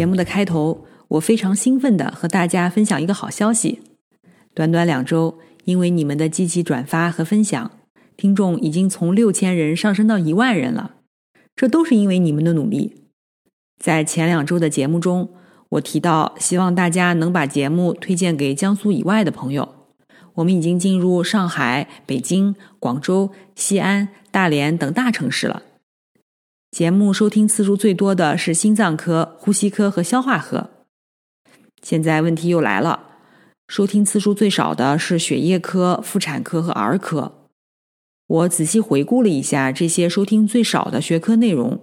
节目的开头，我非常兴奋的和大家分享一个好消息。短短两周，因为你们的积极转发和分享，听众已经从六千人上升到一万人了。这都是因为你们的努力。在前两周的节目中，我提到希望大家能把节目推荐给江苏以外的朋友。我们已经进入上海、北京、广州、西安、大连等大城市了。节目收听次数最多的是心脏科、呼吸科和消化科。现在问题又来了，收听次数最少的是血液科、妇产科和儿科。我仔细回顾了一下这些收听最少的学科内容，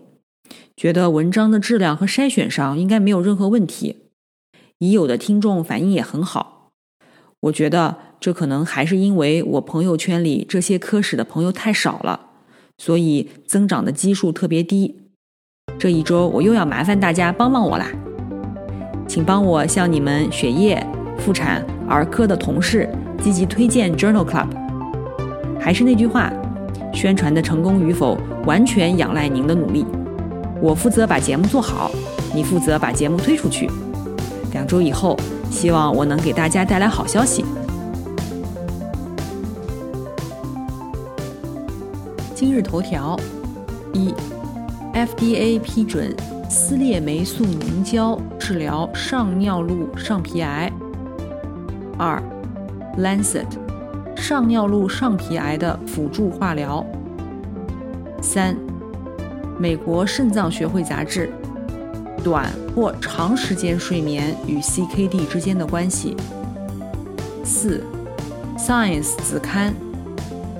觉得文章的质量和筛选上应该没有任何问题。已有的听众反应也很好。我觉得这可能还是因为我朋友圈里这些科室的朋友太少了。所以增长的基数特别低。这一周我又要麻烦大家帮帮我啦，请帮我向你们血液、妇产、儿科的同事积极推荐 Journal Club。还是那句话，宣传的成功与否完全仰赖您的努力。我负责把节目做好，你负责把节目推出去。两周以后，希望我能给大家带来好消息。今日头条：一，FDA 批准撕裂霉素凝胶治疗上尿路上皮癌。二，Lancet 上尿路上皮癌的辅助化疗。三，美国肾脏学会杂志短或长时间睡眠与 CKD 之间的关系。四，Science 子刊。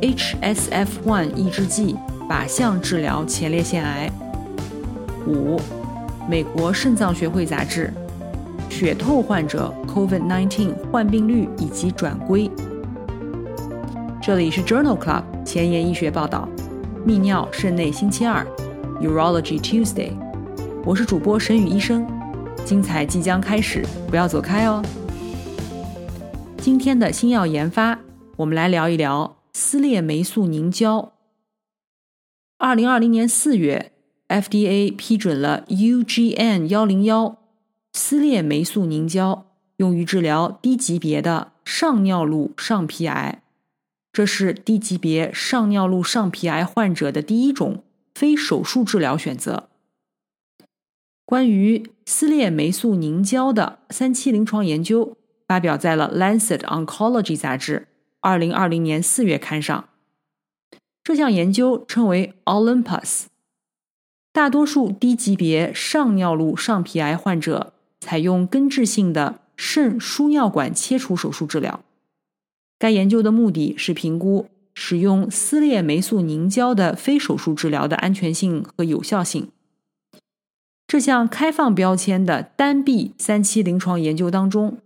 HSF1 抑制剂靶向治疗前列腺癌。五，美国肾脏学会杂志，血透患者 COVID-19 患病率以及转归。这里是 Journal Club 前沿医学报道，泌尿肾内星期二，Urology Tuesday。我是主播沈宇医生，精彩即将开始，不要走开哦。今天的新药研发，我们来聊一聊。撕裂霉素凝胶。二零二零年四月，FDA 批准了 UGN 幺零幺撕裂霉素凝胶，用于治疗低级别的上尿路上皮癌。这是低级别上尿路上皮癌患者的第一种非手术治疗选择。关于撕裂霉素凝胶的三期临床研究发表在了《Lancet Oncology》杂志。二零二零年四月刊上，这项研究称为 Olympus。大多数低级别上尿路上皮癌患者采用根治性的肾输尿管切除手术治疗。该研究的目的是评估使用撕裂霉素凝胶的非手术治疗的安全性和有效性。这项开放标签的单臂三期临床研究当中，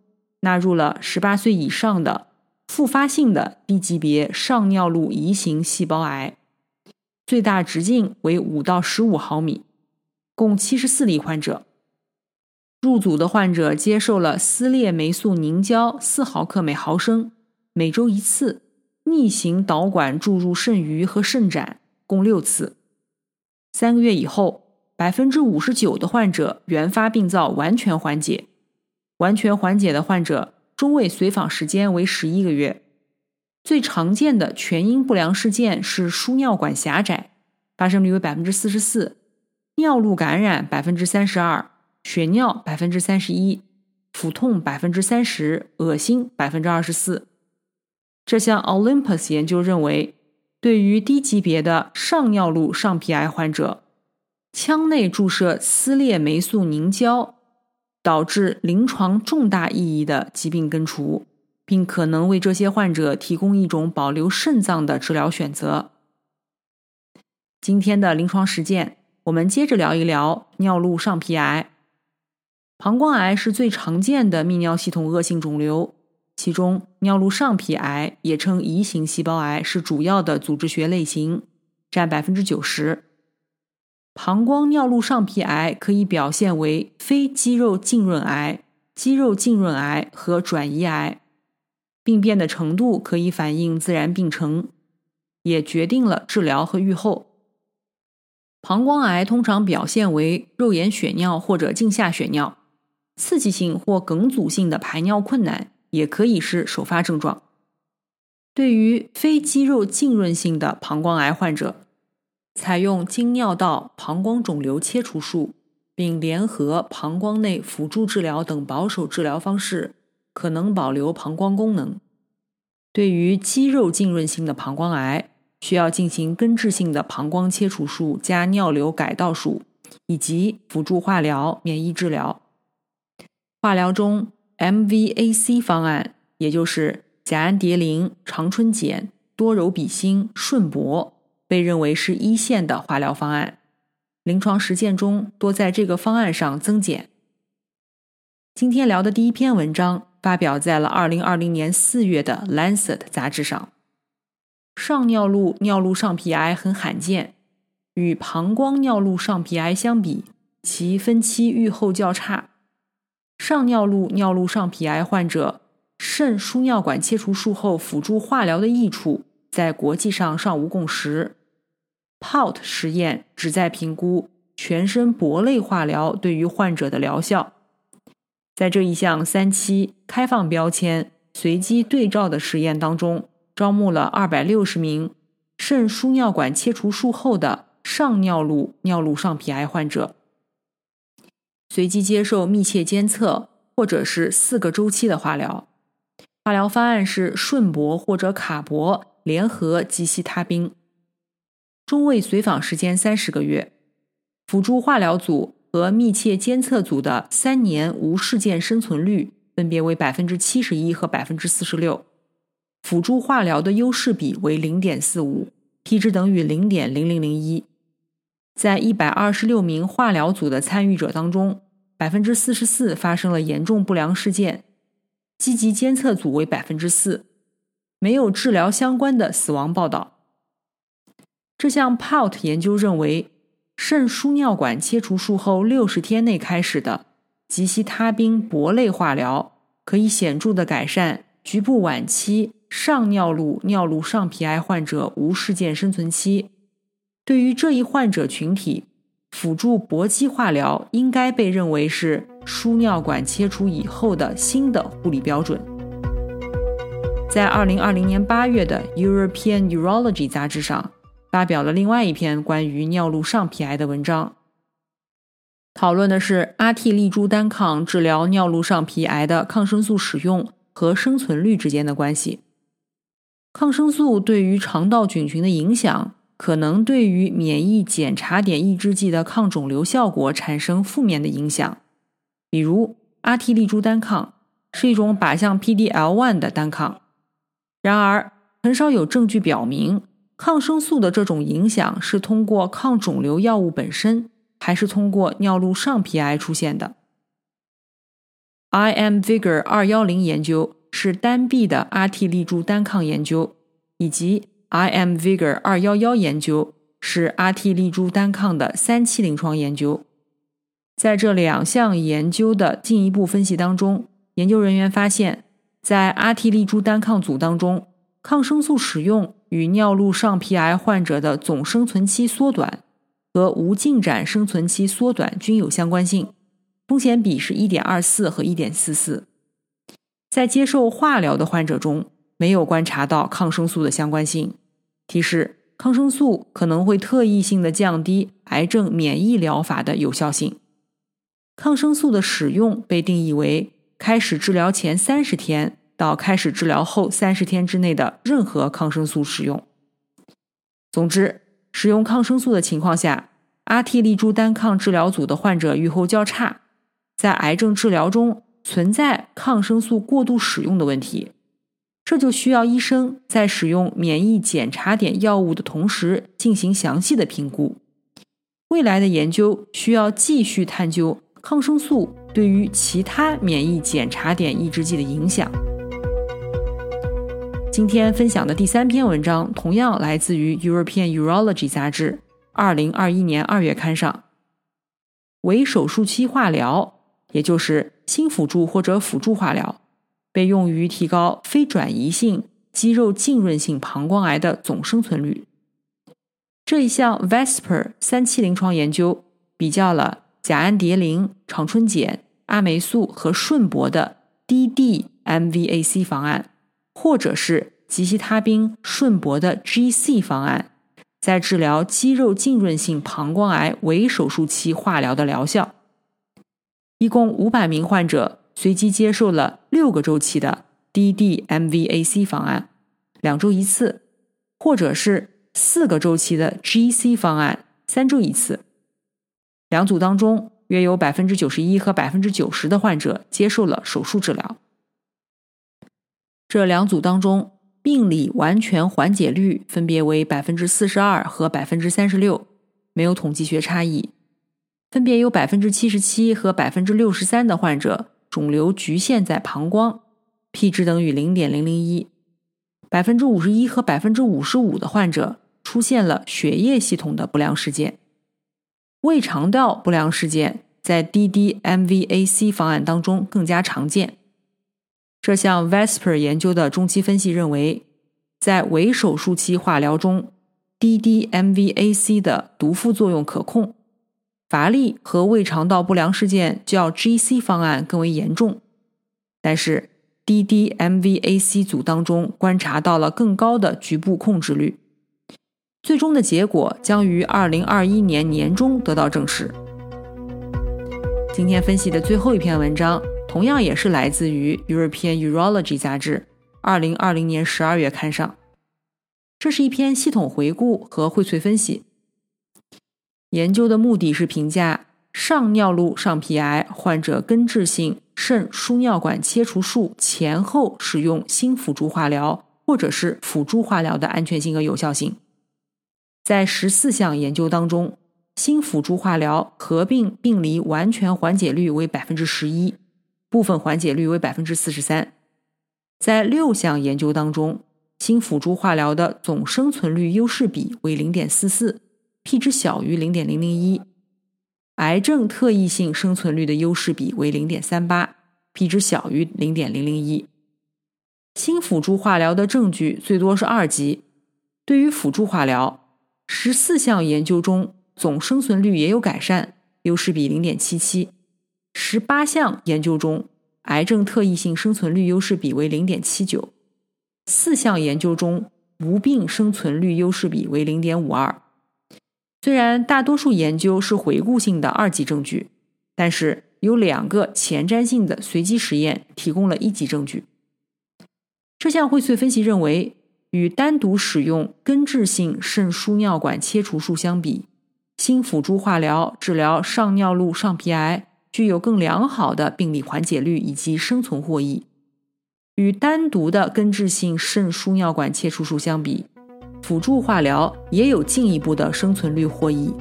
纳入了十八岁以上的。复发性的低级别上尿路移行细胞癌，最大直径为五到十五毫米，共七十四例患者。入组的患者接受了撕裂霉素凝胶四毫克每毫升，每周一次，逆行导管注入肾盂和肾盏，共六次。三个月以后，百分之五十九的患者原发病灶完全缓解，完全缓解的患者。中位随访时间为十一个月，最常见的全因不良事件是输尿管狭窄，发生率为百分之四十四；尿路感染百分之三十二；血尿百分之三十一；腹痛百分之三十；恶心百分之二十四。这项 Olympus 研究认为，对于低级别的上尿路上皮癌患者，腔内注射撕裂霉素凝胶。导致临床重大意义的疾病根除，并可能为这些患者提供一种保留肾脏的治疗选择。今天的临床实践，我们接着聊一聊尿路上皮癌。膀胱癌是最常见的泌尿系统恶性肿瘤，其中尿路上皮癌也称移行细胞癌是主要的组织学类型，占百分之九十。膀胱尿路上皮癌可以表现为非肌肉浸润癌、肌肉浸润癌和转移癌，病变的程度可以反映自然病程，也决定了治疗和预后。膀胱癌通常表现为肉眼血尿或者镜下血尿。刺激性或梗阻性的排尿困难也可以是首发症状。对于非肌肉浸润性的膀胱癌患者，采用经尿道膀胱肿瘤切除术，并联合膀胱内辅助治疗等保守治疗方式，可能保留膀胱功能。对于肌肉浸润性的膀胱癌，需要进行根治性的膀胱切除术加尿流改道术，以及辅助化疗、免疫治疗。化疗中，MVAC 方案，也就是甲氨蝶呤、长春碱、多柔比星、顺铂，被认为是一线的化疗方案。临床实践中多在这个方案上增减。今天聊的第一篇文章发表在了2020年4月的《Lancet》杂志上。上尿路尿路上皮癌很罕见，与膀胱尿路上皮癌相比，其分期预后较差。上尿路尿路上皮癌患者肾输尿管切除术后辅助化疗的益处，在国际上尚无共识。POUT 实验旨在评估全身铂类化疗对于患者的疗效。在这一项三期开放标签随机对照的实验当中，招募了二百六十名肾输尿管切除术后的上尿路尿路上皮癌患者。随机接受密切监测，或者是四个周期的化疗。化疗方案是顺铂或者卡铂联合吉西他滨。中位随访时间三十个月。辅助化疗组和密切监测组的三年无事件生存率分别为百分之七十一和百分之四十六。辅助化疗的优势比为零点四五，p 值等于零点零零零一。在一百二十六名化疗组的参与者当中，百分之四十四发生了严重不良事件，积极监测组为百分之四，没有治疗相关的死亡报道。这项 POUT 研究认为，肾输尿管切除术后六十天内开始的吉西他滨铂类化疗，可以显著的改善局部晚期上尿路尿路上皮癌患者无事件生存期。对于这一患者群体，辅助搏击化疗应该被认为是输尿管切除以后的新的护理标准。在二零二零年八月的《European Urology》杂志上，发表了另外一篇关于尿路上皮癌的文章，讨论的是阿替利珠单抗治疗尿路上皮癌的抗生素使用和生存率之间的关系。抗生素对于肠道菌群的影响。可能对于免疫检查点抑制剂的抗肿瘤效果产生负面的影响，比如阿替利珠单抗是一种靶向 PD-L1 的单抗。然而，很少有证据表明抗生素的这种影响是通过抗肿瘤药物本身，还是通过尿路上皮癌出现的。IMvigor 二幺零研究是单臂的阿替利珠单抗研究，以及。IMvigor 二幺幺研究是阿替利珠单抗的三期临床研究，在这两项研究的进一步分析当中，研究人员发现，在阿替利珠单抗组当中，抗生素使用与尿路上皮癌患者的总生存期缩短和无进展生存期缩短均有相关性，风险比是一点二四和一点四四。在接受化疗的患者中，没有观察到抗生素的相关性。提示：抗生素可能会特异性的降低癌症免疫疗法的有效性。抗生素的使用被定义为开始治疗前三十天到开始治疗后三十天之内的任何抗生素使用。总之，使用抗生素的情况下，阿替利珠单抗治疗组的患者预后较差，在癌症治疗中存在抗生素过度使用的问题。这就需要医生在使用免疫检查点药物的同时进行详细的评估。未来的研究需要继续探究抗生素对于其他免疫检查点抑制剂的影响。今天分享的第三篇文章同样来自于《European Urology》杂志，二零二一年二月刊上。为手术期化疗，也就是新辅助或者辅助化疗，被用于提高非转移性肌肉浸润性膀胱癌的总生存率。这一项 VESPER 三期临床研究比较了甲氨蝶呤、长春碱、阿霉素和顺铂的 DD-MVAC 方案。或者是吉西他滨顺铂的 GC 方案，在治疗肌肉浸润性膀胱癌为手术期化疗的疗效。一共五百名患者随机接受了六个周期的 DD-MVAC 方案，两周一次，或者是四个周期的 GC 方案，三周一次。两组当中，约有百分之九十一和百分之九十的患者接受了手术治疗。这两组当中，病理完全缓解率分别为百分之四十二和百分之三十六，没有统计学差异。分别有百分之七十七和百分之六十三的患者肿瘤局限在膀胱，p 值等于零点零零一。百分之五十一和百分之五十五的患者出现了血液系统的不良事件。胃肠道不良事件在 DD-MVAC 方案当中更加常见。这项 VESPER 研究的中期分析认为，在围手术期化疗中，DD-MVAC 的毒副作用可控，乏力和胃肠道不良事件较 GC 方案更为严重。但是，DD-MVAC 组当中观察到了更高的局部控制率。最终的结果将于2021年年中得到证实。今天分析的最后一篇文章。同样也是来自于 European Urology 杂志，二零二零年十二月刊上。这是一篇系统回顾和荟萃分析。研究的目的是评价上尿路上皮癌患者根治性肾输尿管切除术前后使用新辅助化疗或者是辅助化疗的安全性和有效性。在十四项研究当中，新辅助化疗合并病理完全缓解率为百分之十一。部分缓解率为百分之四十三，在六项研究当中，新辅助化疗的总生存率优势比为零点四四，p 值小于零点零零一；癌症特异性生存率的优势比为零点三八，p 值小于零点零零一。新辅助化疗的证据最多是二级。对于辅助化疗，十四项研究中总生存率也有改善，优势比零点七七。十八项研究中，癌症特异性生存率优势比为零点七九；四项研究中，无病生存率优势比为零点五二。虽然大多数研究是回顾性的二级证据，但是有两个前瞻性的随机实验提供了一级证据。这项荟萃分析认为，与单独使用根治性肾输尿管切除术相比，新辅助化疗治疗上尿路上皮癌。具有更良好的病理缓解率以及生存获益。与单独的根治性肾输尿管切除术相比，辅助化疗也有进一步的生存率获益。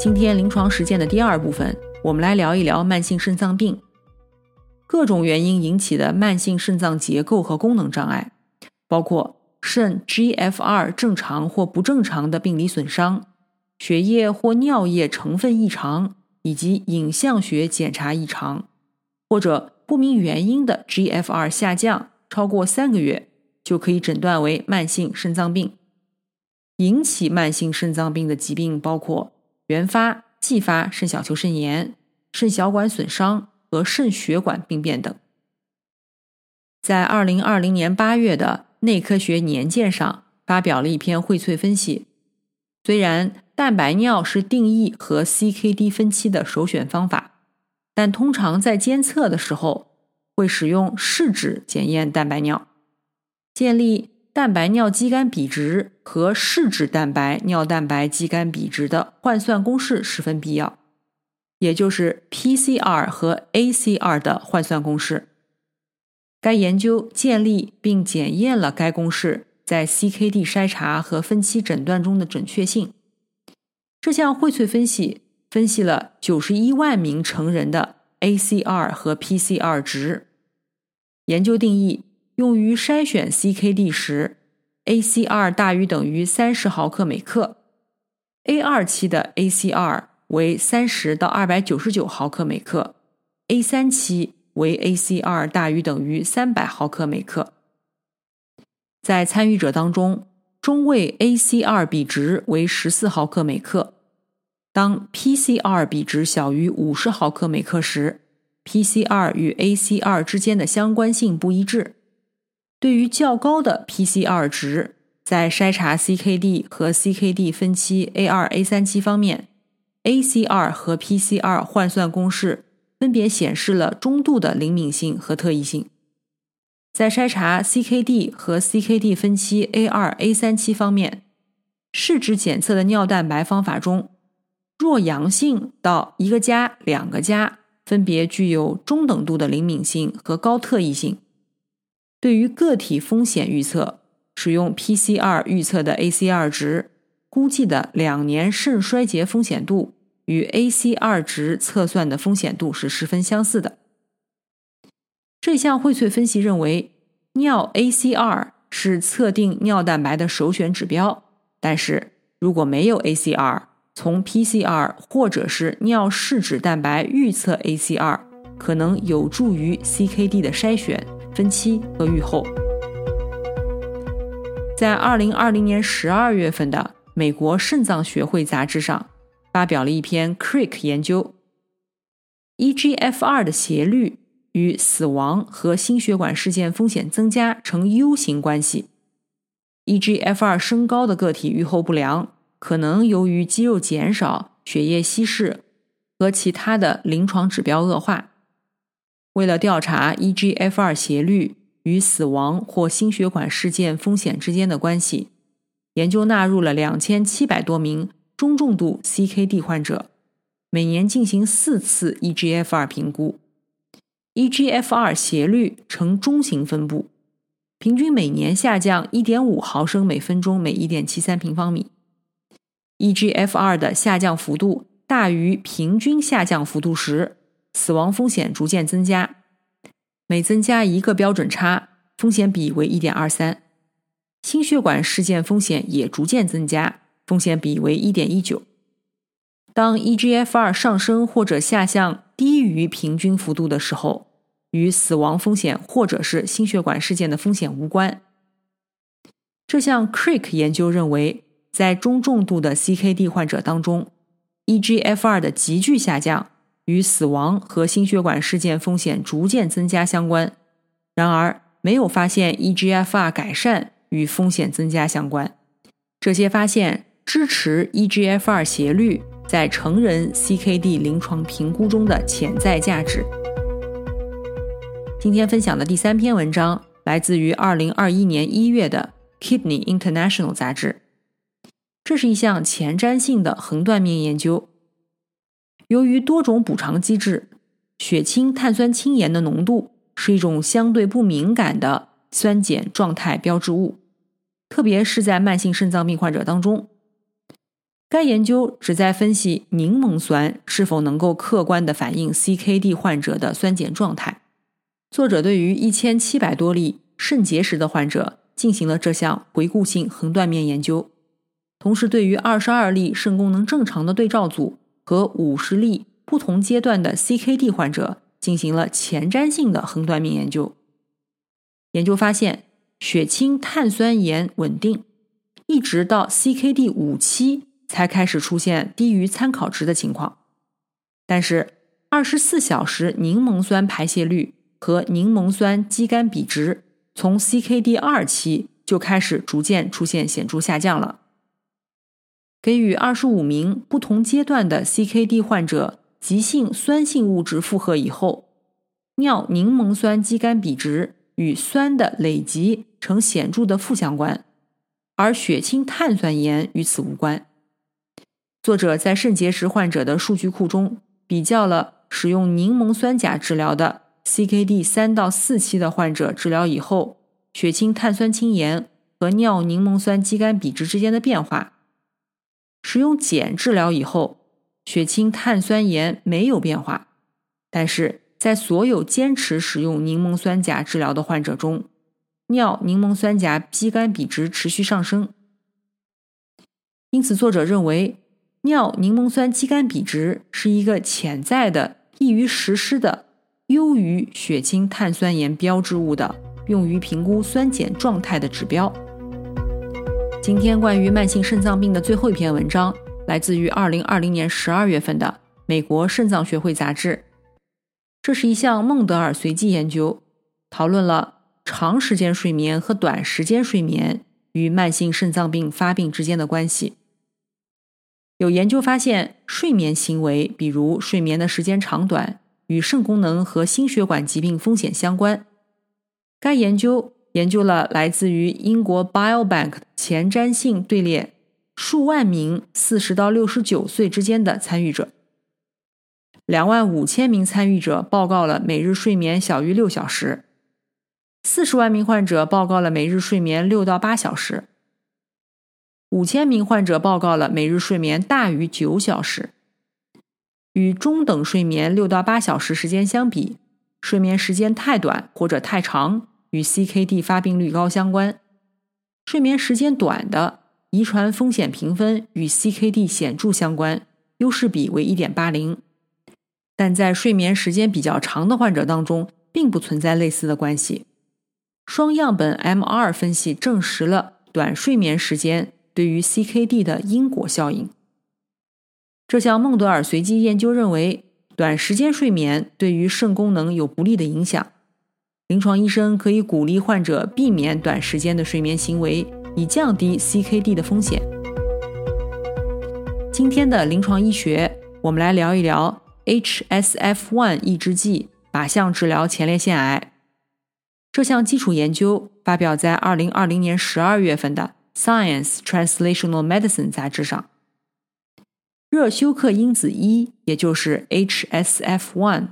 今天临床实践的第二部分，我们来聊一聊慢性肾脏病。各种原因引起的慢性肾脏结构和功能障碍，包括肾 GFR 正常或不正常的病理损伤、血液或尿液成分异常。以及影像学检查异常，或者不明原因的 GFR 下降超过三个月，就可以诊断为慢性肾脏病。引起慢性肾脏病的疾病包括原发、继发肾小球肾炎、肾小管损伤和肾血管病变等。在二零二零年八月的《内科学年鉴》上发表了一篇荟萃分析，虽然。蛋白尿是定义和 CKD 分期的首选方法，但通常在监测的时候会使用试纸检验蛋白尿。建立蛋白尿肌酐比值和试纸蛋白尿蛋白肌酐比值的换算公式十分必要，也就是 PCR 和 ACR 的换算公式。该研究建立并检验了该公式在 CKD 筛查和分期诊断中的准确性。这项荟萃分析分析了91万名成人的 ACR 和 PCR 值。研究定义用于筛选 CKD 时，ACR 大于等于30毫克每克，A2 期的 ACR 为30到299毫克每克，A3 期。为 ACR 大于等于三百毫克每克。在参与者当中，中位 ACR 比值为十四毫克每克。当 PCR 比值小于五十毫克每克时，PCR 与 ACR 之间的相关性不一致。对于较高的 PCR 值，在筛查 CKD 和 CKD 分期 A2、A3 期方面，ACR 和 PCR 换算公式。分别显示了中度的灵敏性和特异性。在筛查 CKD 和 CKD 分期 A2、A3 期方面，试纸检测的尿蛋白方法中，弱阳性到一个加、两个加，分别具有中等度的灵敏性和高特异性。对于个体风险预测，使用 PCR 预测的 ACR 值估计的两年肾衰竭风险度。与 ACR 值测算的风险度是十分相似的。这项荟萃分析认为，尿 ACR 是测定尿蛋白的首选指标。但是，如果没有 ACR，从 PCR 或者是尿试纸蛋白预测 ACR，可能有助于 CKD 的筛选、分期和预后。在二零二零年十二月份的美国肾脏学会杂志上。发表了一篇 Crick 研究，eGFR 的斜率与死亡和心血管事件风险增加呈 U 型关系。eGFR 升高的个体预后不良，可能由于肌肉减少、血液稀释和其他的临床指标恶化。为了调查 eGFR 斜率与死亡或心血管事件风险之间的关系，研究纳入了两千七百多名。中重度 CKD 患者每年进行四次 eGFR 评估，eGFR 斜率呈中型分布，平均每年下降1.5毫升每分钟每1.73平方米。eGFR 的下降幅度大于平均下降幅度时，死亡风险逐渐增加，每增加一个标准差，风险比为1.23，心血管事件风险也逐渐增加。风险比为一点一九。当 eGFR 上升或者下降低于平均幅度的时候，与死亡风险或者是心血管事件的风险无关。这项 Crick 研究认为，在中重度的 CKD 患者当中，eGFR 的急剧下降与死亡和心血管事件风险逐渐增加相关。然而，没有发现 eGFR 改善与风险增加相关。这些发现。支持 eGFR 斜率在成人 CKD 临床评估中的潜在价值。今天分享的第三篇文章来自于2021年1月的《Kidney International》杂志。这是一项前瞻性的横断面研究。由于多种补偿机制，血清碳酸氢盐的浓度是一种相对不敏感的酸碱状态标志物，特别是在慢性肾脏病患者当中。该研究旨在分析柠檬酸是否能够客观地反映 CKD 患者的酸碱状态。作者对于一千七百多例肾结石的患者进行了这项回顾性横断面研究，同时对于二十二例肾功能正常的对照组和五十例不同阶段的 CKD 患者进行了前瞻性的横断面研究。研究发现，血清碳酸盐稳定，一直到 CKD 五期。才开始出现低于参考值的情况，但是二十四小时柠檬酸排泄率和柠檬酸肌酐比值从 CKD 二期就开始逐渐出现显著下降了。给予二十五名不同阶段的 CKD 患者急性酸性物质负荷以后，尿柠檬酸肌酐比值与酸的累积呈显著的负相关，而血清碳酸盐与此无关。作者在肾结石患者的数据库中比较了使用柠檬酸钾治疗的 CKD 三到四期的患者治疗以后，血清碳酸氢盐和尿柠檬酸肌酐比值之间的变化。使用碱治疗以后，血清碳酸盐没有变化，但是在所有坚持使用柠檬酸钾治疗的患者中，尿柠檬酸钾肌酐比值持续上升。因此，作者认为尿柠檬酸肌酐比值是一个潜在的、易于实施的、优于血清碳酸盐标志物的、用于评估酸碱状态的指标。今天关于慢性肾脏病的最后一篇文章，来自于二零二零年十二月份的《美国肾脏学会杂志》。这是一项孟德尔随机研究，讨论了长时间睡眠和短时间睡眠与慢性肾脏病发病之间的关系。有研究发现，睡眠行为，比如睡眠的时间长短，与肾功能和心血管疾病风险相关。该研究。研究了来自于英国 Biobank 前瞻性队列数万名四十到六十九岁之间的参与者，两万五千名参与者报告了每日睡眠小于六小时，四十万名患者报告了每日睡眠六到八小时，五千名患者报告了每日睡眠大于九小时。与中等睡眠六到八小时时间相比，睡眠时间太短或者太长。与 CKD 发病率高相关，睡眠时间短的遗传风险评分与 CKD 显著相关，优势比为1.80。但在睡眠时间比较长的患者当中，并不存在类似的关系。双样本 MR 分析证实了短睡眠时间对于 CKD 的因果效应。这项孟德尔随机研究认为，短时间睡眠对于肾功能有不利的影响。临床医生可以鼓励患者避免短时间的睡眠行为，以降低 CKD 的风险。今天的临床医学，我们来聊一聊 HSF1 抑制剂靶向治疗前列腺癌。这项基础研究发表在2020年12月份的《Science Translational Medicine》杂志上。热休克因子一，也就是 HSF1。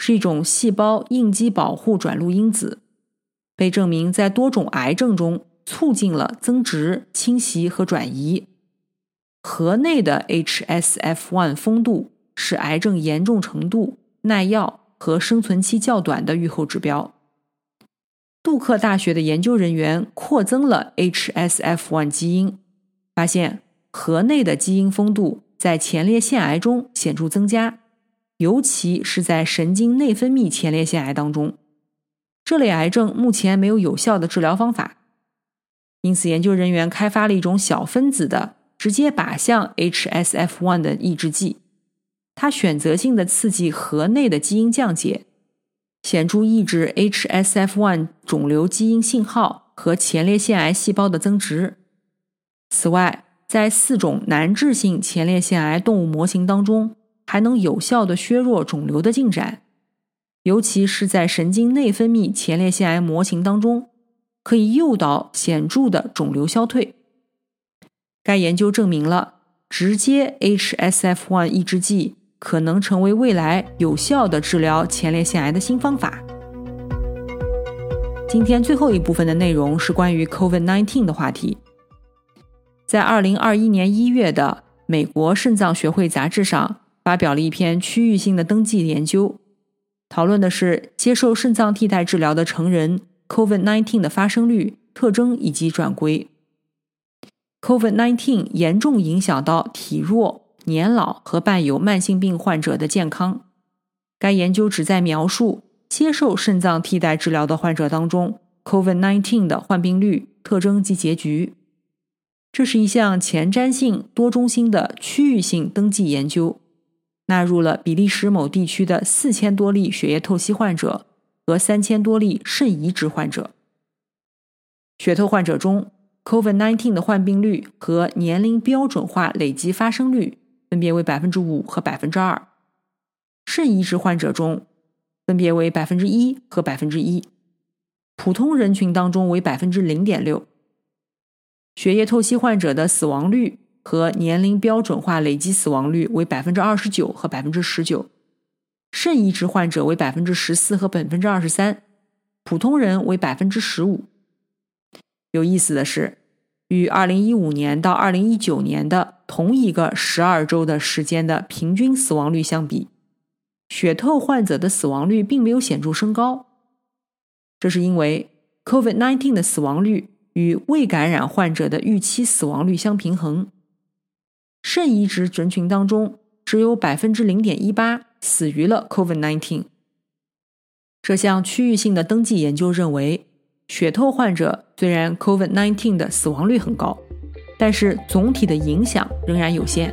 是一种细胞应激保护转录因子，被证明在多种癌症中促进了增殖、侵袭和转移。核内的 HSF1 丰度是癌症严重程度、耐药和生存期较短的预后指标。杜克大学的研究人员扩增了 HSF1 基因，发现核内的基因丰度在前列腺癌中显著增加。尤其是在神经内分泌前列腺癌当中，这类癌症目前没有有效的治疗方法，因此研究人员开发了一种小分子的直接靶向 HSF1 的抑制剂，它选择性的刺激核内的基因降解，显著抑制 HSF1 肿瘤基因信号和前列腺癌细胞的增殖。此外，在四种难治性前列腺癌动物模型当中。还能有效的削弱肿瘤的进展，尤其是在神经内分泌前列腺癌模型当中，可以诱导显著的肿瘤消退。该研究证明了直接 HSF1 抑制剂可能成为未来有效的治疗前列腺癌的新方法。今天最后一部分的内容是关于 COVID-19 的话题，在二零二一年一月的美国肾脏学会杂志上。发表了一篇区域性的登记研究，讨论的是接受肾脏替代治疗的成人 COVID-19 的发生率、特征以及转归。COVID-19 严重影响到体弱、年老和伴有慢性病患者的健康。该研究旨在描述接受肾脏替代治疗的患者当中 COVID-19 的患病率、特征及结局。这是一项前瞻性、多中心的区域性登记研究。纳入了比利时某地区的四千多例血液透析患者和三千多例肾移植患者。血透患者中，COVID-19 的患病率和年龄标准化累计发生率分别为百分之五和百分之二；肾移植患者中，分别为百分之一和百分之一；普通人群当中为百分之零点六。血液透析患者的死亡率。和年龄标准化累计死亡率为百分之二十九和百分之十九，肾移植患者为百分之十四和百分之二十三，普通人为百分之十五。有意思的是，与二零一五年到二零一九年的同一个十二周的时间的平均死亡率相比，血透患者的死亡率并没有显著升高。这是因为 COVID-19 的死亡率与未感染患者的预期死亡率相平衡。肾移植人群当中，只有百分之零点一八死于了 COVID-19。这项区域性的登记研究认为，血透患者虽然 COVID-19 的死亡率很高，但是总体的影响仍然有限。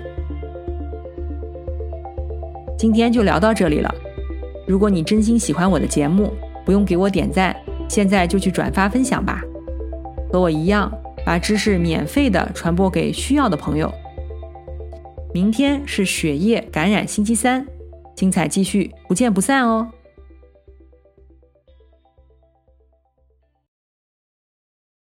今天就聊到这里了。如果你真心喜欢我的节目，不用给我点赞，现在就去转发分享吧。和我一样，把知识免费的传播给需要的朋友。明天是血液感染星期三，精彩继续，不见不散哦。